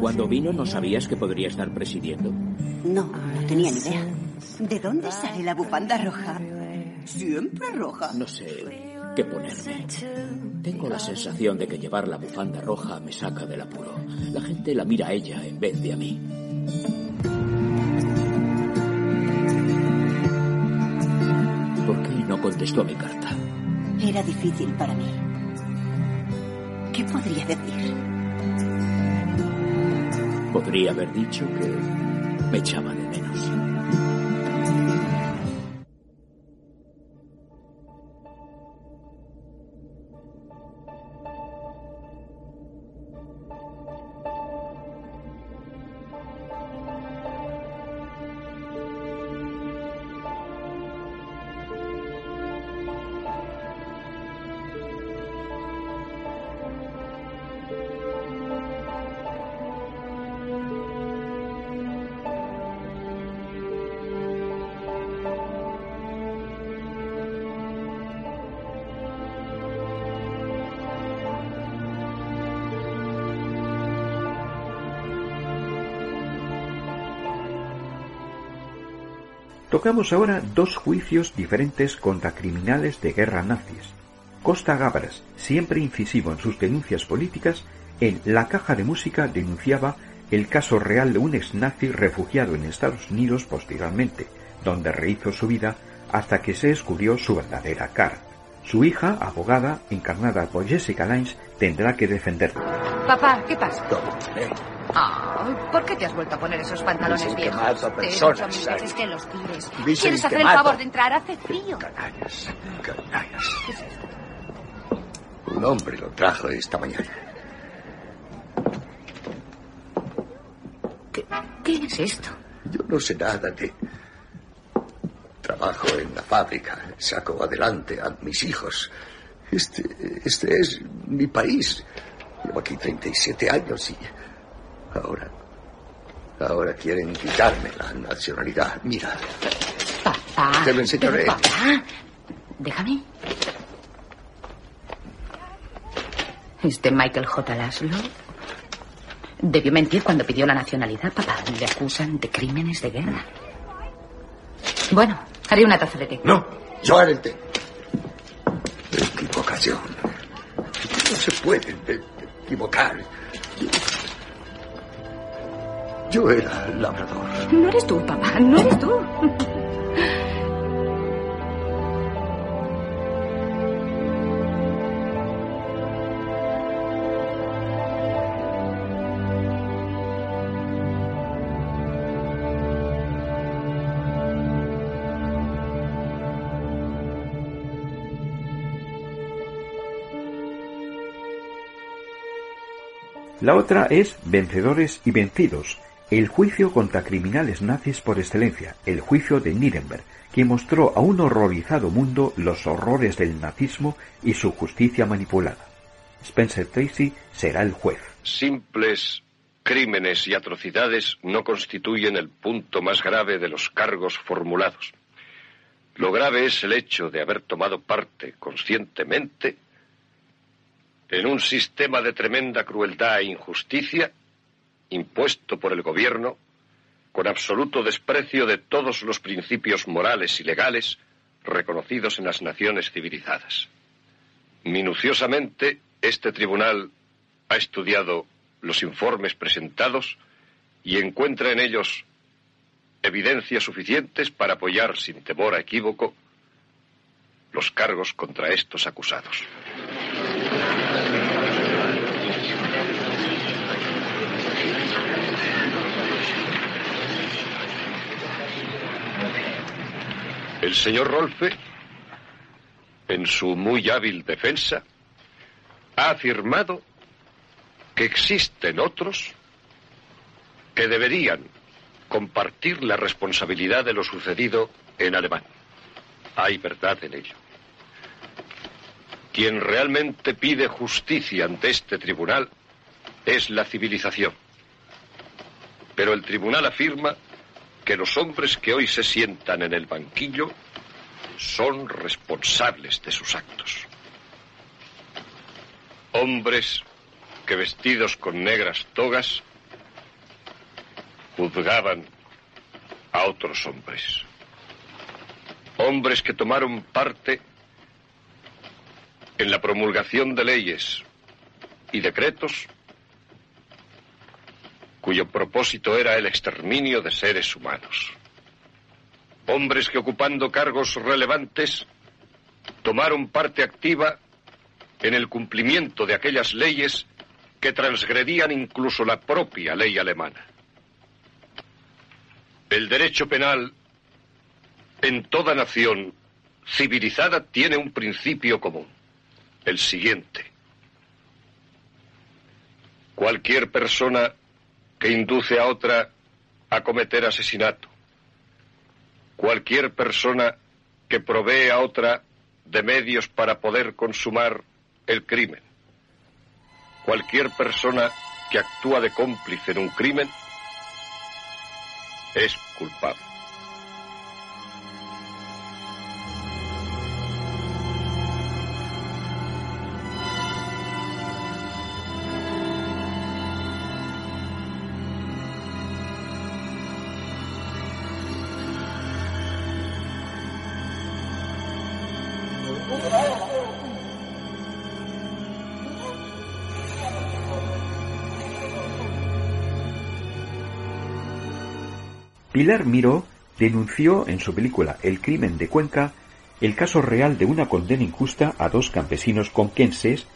Cuando vino, ¿no sabías que podría estar presidiendo? No, no tenía ni idea. ¿De dónde sale la bufanda roja? Siempre roja. No sé qué ponerme. Tengo la sensación de que llevar la bufanda roja me saca del apuro. La gente la mira a ella en vez de a mí. Contestó a mi carta? Era difícil para mí. ¿Qué podría decir? Podría haber dicho que me echaba de menos. Tocamos ahora dos juicios diferentes contra criminales de guerra nazis. Costa Gabras, siempre incisivo en sus denuncias políticas, en La caja de música denunciaba el caso real de un ex nazi refugiado en Estados Unidos posteriormente, donde rehizo su vida hasta que se descubrió su verdadera cara. Su hija, abogada, encarnada por Jessica Lange, tendrá que defenderlo. Papá, ¿qué pasa? ¿Por qué te has vuelto a poner esos pantalones Dicen que viejos? mato a Te he personas, que los tires. Dicen ¿Quieres hacer el mato. favor de entrar? Hace frío. Canallas, canallas. Un hombre lo trajo esta mañana. ¿Qué es esto? Yo no sé nada de... Trabajo en la fábrica, saco adelante a mis hijos. Este, este es mi país. Llevo aquí 37 años y ahora, ahora quieren quitarme la nacionalidad. Mira, Papá. Te lo enseñaré. Pero, papá, déjame. Este Michael J. Laszlo debió mentir cuando pidió la nacionalidad, papá. Le acusan de crímenes de guerra. Bueno, haré una taza de té. No, yo haré el té. Equivocación. No se puede de- equivocar. Yo, era labrador. No eres tú, papá, no eres tú. La otra es Vencedores y Vencidos, el juicio contra criminales nazis por excelencia, el juicio de Nuremberg, que mostró a un horrorizado mundo los horrores del nazismo y su justicia manipulada. Spencer Tracy será el juez. Simples crímenes y atrocidades no constituyen el punto más grave de los cargos formulados. Lo grave es el hecho de haber tomado parte conscientemente en un sistema de tremenda crueldad e injusticia impuesto por el gobierno con absoluto desprecio de todos los principios morales y legales reconocidos en las naciones civilizadas. Minuciosamente, este tribunal ha estudiado los informes presentados y encuentra en ellos evidencias suficientes para apoyar sin temor a equívoco los cargos contra estos acusados. El señor Rolfe, en su muy hábil defensa, ha afirmado que existen otros que deberían compartir la responsabilidad de lo sucedido en Alemania. Hay verdad en ello. Quien realmente pide justicia ante este tribunal es la civilización. Pero el tribunal afirma que los hombres que hoy se sientan en el banquillo son responsables de sus actos. Hombres que vestidos con negras togas juzgaban a otros hombres. Hombres que tomaron parte en la promulgación de leyes y decretos cuyo propósito era el exterminio de seres humanos. Hombres que ocupando cargos relevantes tomaron parte activa en el cumplimiento de aquellas leyes que transgredían incluso la propia ley alemana. El derecho penal en toda nación civilizada tiene un principio común, el siguiente. Cualquier persona que induce a otra a cometer asesinato, cualquier persona que provee a otra de medios para poder consumar el crimen, cualquier persona que actúa de cómplice en un crimen, es culpable. Pilar Miró denunció en su película El crimen de Cuenca el caso real de una condena injusta a dos campesinos conquenses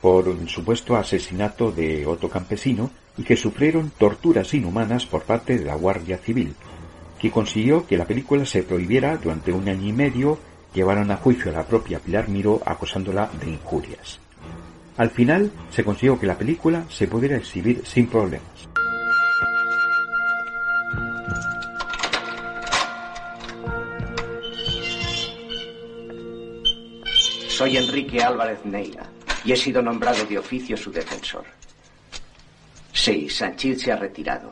por un supuesto asesinato de otro campesino y que sufrieron torturas inhumanas por parte de la Guardia Civil, que consiguió que la película se prohibiera durante un año y medio, llevaron a juicio a la propia Pilar Miró acusándola de injurias. Al final se consiguió que la película se pudiera exhibir sin problemas. Soy Enrique Álvarez Neira y he sido nombrado de oficio su defensor. Sí, Sanchil se ha retirado.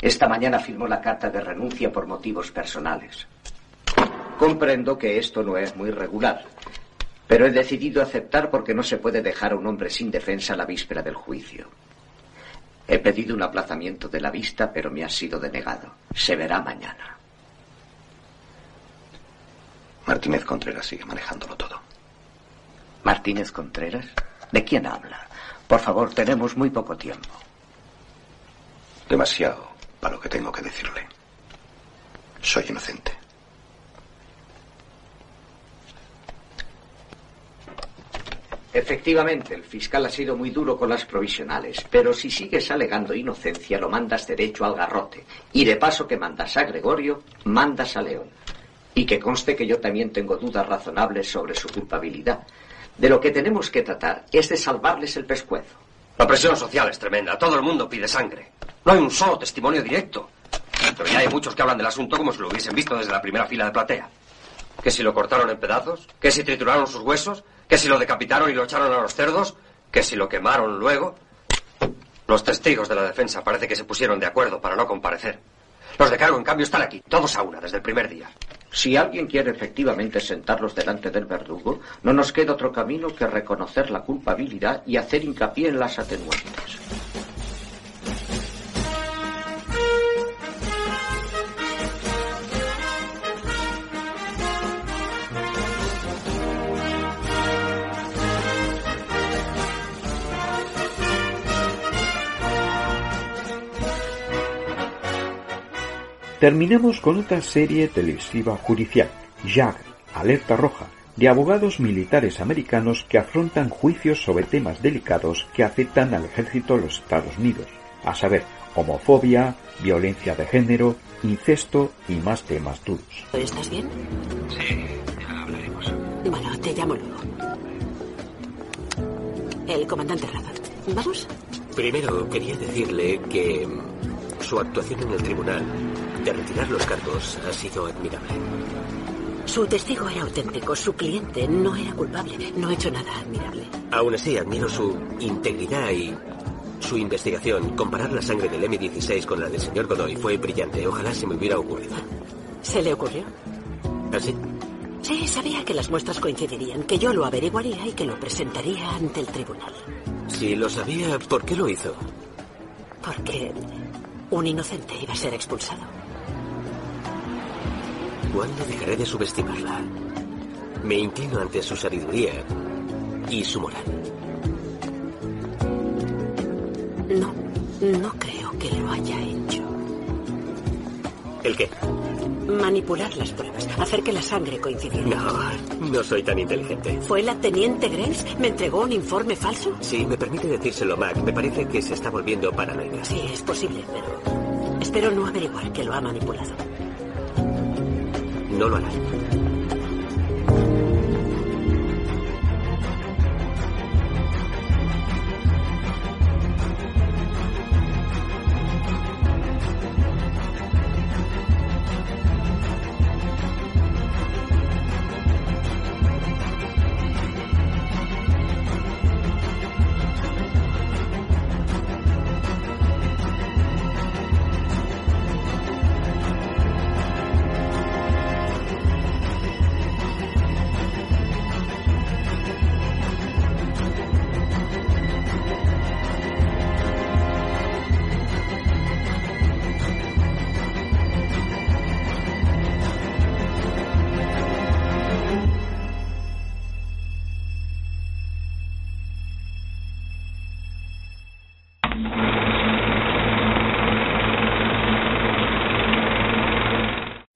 Esta mañana firmó la carta de renuncia por motivos personales. Comprendo que esto no es muy regular, pero he decidido aceptar porque no se puede dejar a un hombre sin defensa la víspera del juicio. He pedido un aplazamiento de la vista, pero me ha sido denegado. Se verá mañana. Martínez Contreras sigue manejándolo todo. Martínez Contreras, ¿de quién habla? Por favor, tenemos muy poco tiempo. Demasiado para lo que tengo que decirle. Soy inocente. Efectivamente, el fiscal ha sido muy duro con las provisionales, pero si sigues alegando inocencia, lo mandas derecho al garrote. Y de paso que mandas a Gregorio, mandas a León. Y que conste que yo también tengo dudas razonables sobre su culpabilidad. De lo que tenemos que tratar es de salvarles el pescuezo. La presión social es tremenda. Todo el mundo pide sangre. No hay un solo testimonio directo. Pero ya hay muchos que hablan del asunto como si lo hubiesen visto desde la primera fila de platea. Que si lo cortaron en pedazos, que si trituraron sus huesos, que si lo decapitaron y lo echaron a los cerdos, que si lo quemaron luego. Los testigos de la defensa parece que se pusieron de acuerdo para no comparecer. Los de cargo, en cambio, están aquí, todos a una, desde el primer día. Si alguien quiere efectivamente sentarlos delante del verdugo, no nos queda otro camino que reconocer la culpabilidad y hacer hincapié en las atenuantes. Terminamos con otra serie televisiva judicial, JAG, Alerta Roja, de abogados militares americanos que afrontan juicios sobre temas delicados que afectan al ejército de los Estados Unidos, a saber, homofobia, violencia de género, incesto y más temas duros. ¿Estás bien? Sí, ya hablaremos. Bueno, te llamo luego. El comandante Rabat. ¿Vamos? Primero, quería decirle que su actuación en el tribunal de retirar los cargos ha sido admirable. Su testigo era auténtico, su cliente no era culpable, no ha hecho nada admirable. Aún así, admiro su integridad y su investigación. Comparar la sangre del M16 con la del señor Godoy fue brillante. Ojalá se me hubiera ocurrido. ¿Se le ocurrió? ¿Así? Sí, sabía que las muestras coincidirían, que yo lo averiguaría y que lo presentaría ante el tribunal. Si lo sabía, ¿por qué lo hizo? Porque un inocente iba a ser expulsado. ¿Cuándo dejaré de subestimarla? Me inclino ante su sabiduría y su moral. No, no creo que lo haya hecho. ¿El qué? Manipular las pruebas, hacer que la sangre coincidiera. No, no soy tan inteligente. ¿Fue la teniente Grace? ¿Me entregó un informe falso? Si me permite decírselo, Mac, me parece que se está volviendo paranoica. Sí, es posible, pero espero no averiguar que lo ha manipulado. 不要乱来。